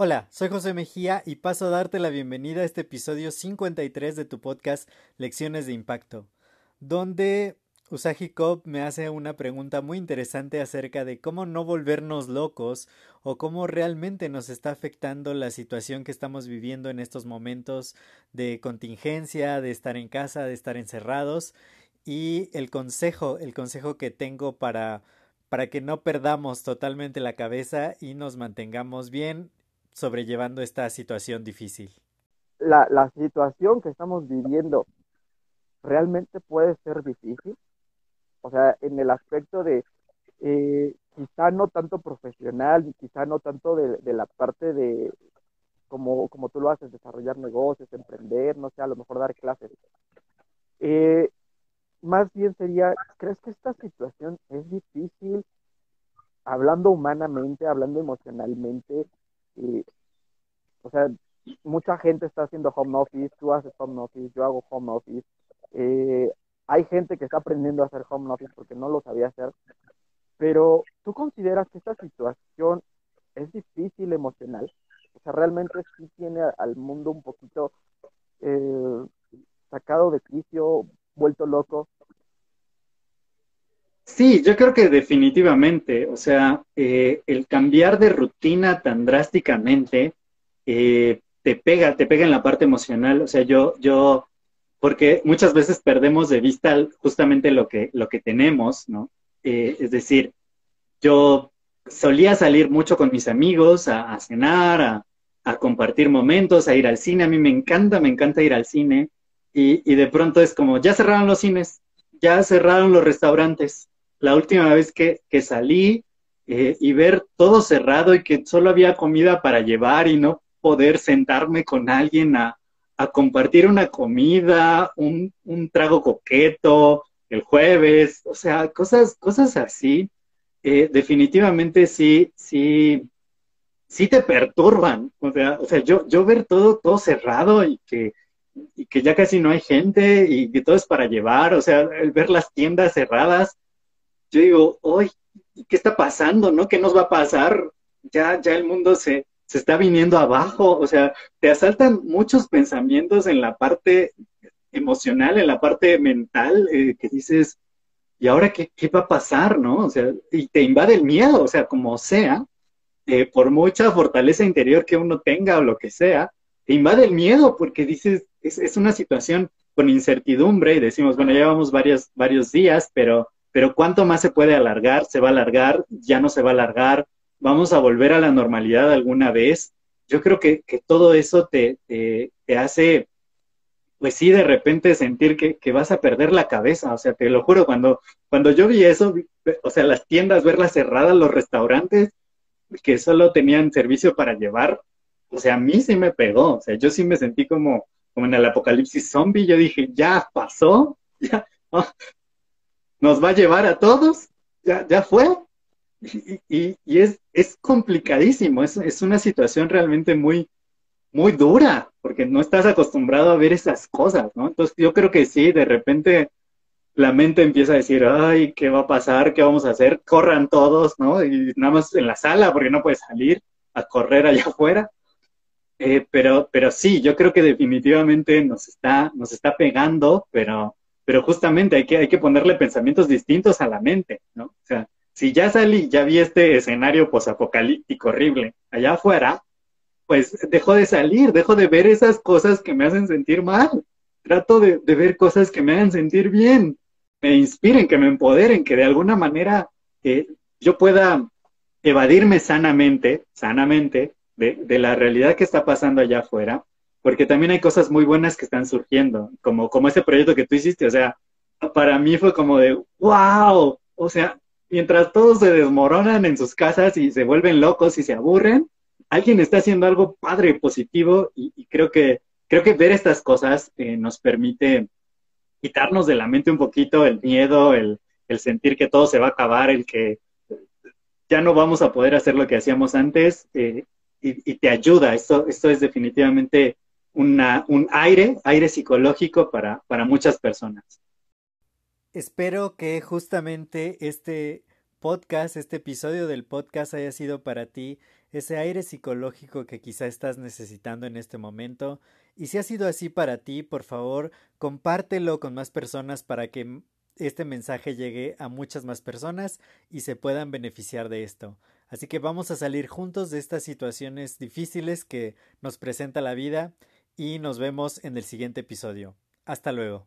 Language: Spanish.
Hola, soy José Mejía y paso a darte la bienvenida a este episodio 53 de tu podcast Lecciones de Impacto, donde Usagi Cobb me hace una pregunta muy interesante acerca de cómo no volvernos locos o cómo realmente nos está afectando la situación que estamos viviendo en estos momentos de contingencia, de estar en casa, de estar encerrados. Y el consejo, el consejo que tengo para para que no perdamos totalmente la cabeza y nos mantengamos bien sobrellevando esta situación difícil? La, situación que estamos viviendo realmente puede ser difícil. O sea, en el aspecto de eh, quizá no tanto profesional quizá no tanto de, la parte de como, como tú lo haces, desarrollar negocios, emprender, no sé, a lo mejor dar clases. Eh, más bien sería, ¿crees que esta situación es difícil? Hablando humanamente, hablando emocionalmente, o sea, mucha gente está haciendo home office, tú haces home office, yo hago home office. Eh, hay gente que está aprendiendo a hacer home office porque no lo sabía hacer. Pero tú consideras que esta situación es difícil emocional. O sea, realmente sí tiene al mundo un poquito eh, sacado de quicio, vuelto loco. Sí, yo creo que definitivamente, o sea, eh, el cambiar de rutina tan drásticamente eh, te pega, te pega en la parte emocional. O sea, yo, yo, porque muchas veces perdemos de vista justamente lo que, lo que tenemos, ¿no? Eh, es decir, yo solía salir mucho con mis amigos a, cenar, a, a, compartir momentos, a ir al cine. A mí me encanta, me encanta ir al cine. Y, y de pronto es como, ya cerraron los cines, ya cerraron los restaurantes la última vez que, salí eh, y ver todo cerrado y que solo había comida para llevar y no poder sentarme con alguien a, compartir una comida, un, trago coqueto el jueves, o sea, cosas, cosas así, eh, definitivamente sí, sí, sí te perturban. O sea, o sea yo, yo ver todo, todo cerrado y que, y que ya casi no hay gente y que todo es para llevar, o sea, el ver las tiendas cerradas, yo digo, hoy, ¿qué está pasando? ¿No? ¿Qué nos va a pasar? Ya, ya el mundo se, se está viniendo abajo, o sea, te asaltan muchos pensamientos en la parte emocional, en la parte mental, eh, que dices, ¿y ahora qué, qué, va a pasar, no? O sea, y te invade el miedo, o sea, como sea, eh, por mucha fortaleza interior que uno tenga o lo que sea, te invade el miedo porque dices, es, es una situación con incertidumbre y decimos, bueno, llevamos varios, varios días, pero pero ¿cuánto más se puede alargar? ¿Se va a alargar? ¿Ya no se va a alargar? ¿Vamos a volver a la normalidad alguna vez? Yo creo que, todo eso te, te, hace, pues sí, de repente sentir que, vas a perder la cabeza. O sea, te lo juro, cuando, cuando yo vi eso, o sea, las tiendas, verlas cerradas, los restaurantes que solo tenían servicio para llevar, o sea, a mí sí me pegó. O sea, yo sí me sentí como, como en el apocalipsis zombie. Yo dije, ya pasó, ya, nos va a llevar a todos, ya, ya fue. Y, y, es, es complicadísimo, es, es, una situación realmente muy, muy dura, porque no estás acostumbrado a ver esas cosas, ¿no? Entonces yo creo que sí, de repente la mente empieza a decir, ay, ¿qué va a pasar? ¿Qué vamos a hacer? Corran todos, ¿no? Y nada más en la sala, porque no puedes salir a correr allá afuera. Eh, pero, pero sí, yo creo que definitivamente nos está, nos está pegando, pero pero justamente hay que, hay que ponerle pensamientos distintos a la mente, ¿no? O sea, si ya salí, ya vi este escenario posapocalíptico horrible allá afuera, pues dejo de salir, dejo de ver esas cosas que me hacen sentir mal. Trato de, ver cosas que me hagan sentir bien, me inspiren, que me empoderen, que de alguna manera eh, yo pueda evadirme sanamente, sanamente, de, de, la realidad que está pasando allá afuera porque también hay cosas muy buenas que están surgiendo, como, como ese proyecto que tú hiciste, o sea, para mí fue como de, wow, o sea, mientras todos se desmoronan en sus casas y se vuelven locos y se aburren, alguien está haciendo algo padre, positivo, y, creo que creo que ver estas cosas eh, nos permite quitarnos de la mente un poquito el miedo, el, sentir que todo se va a acabar, el que ya no vamos a poder hacer lo que hacíamos antes, eh, y, te ayuda. Esto, esto es definitivamente un aire, aire psicológico para, para muchas personas. Espero que justamente este podcast, este episodio del podcast haya sido para ti ese aire psicológico que quizá estás necesitando en este momento. Y si ha sido así para ti, por favor, compártelo con más personas para que este mensaje llegue a muchas más personas y se puedan beneficiar de esto. Así que vamos a salir juntos de estas situaciones difíciles que nos presenta la vida y nos vemos en el siguiente episodio. Hasta luego.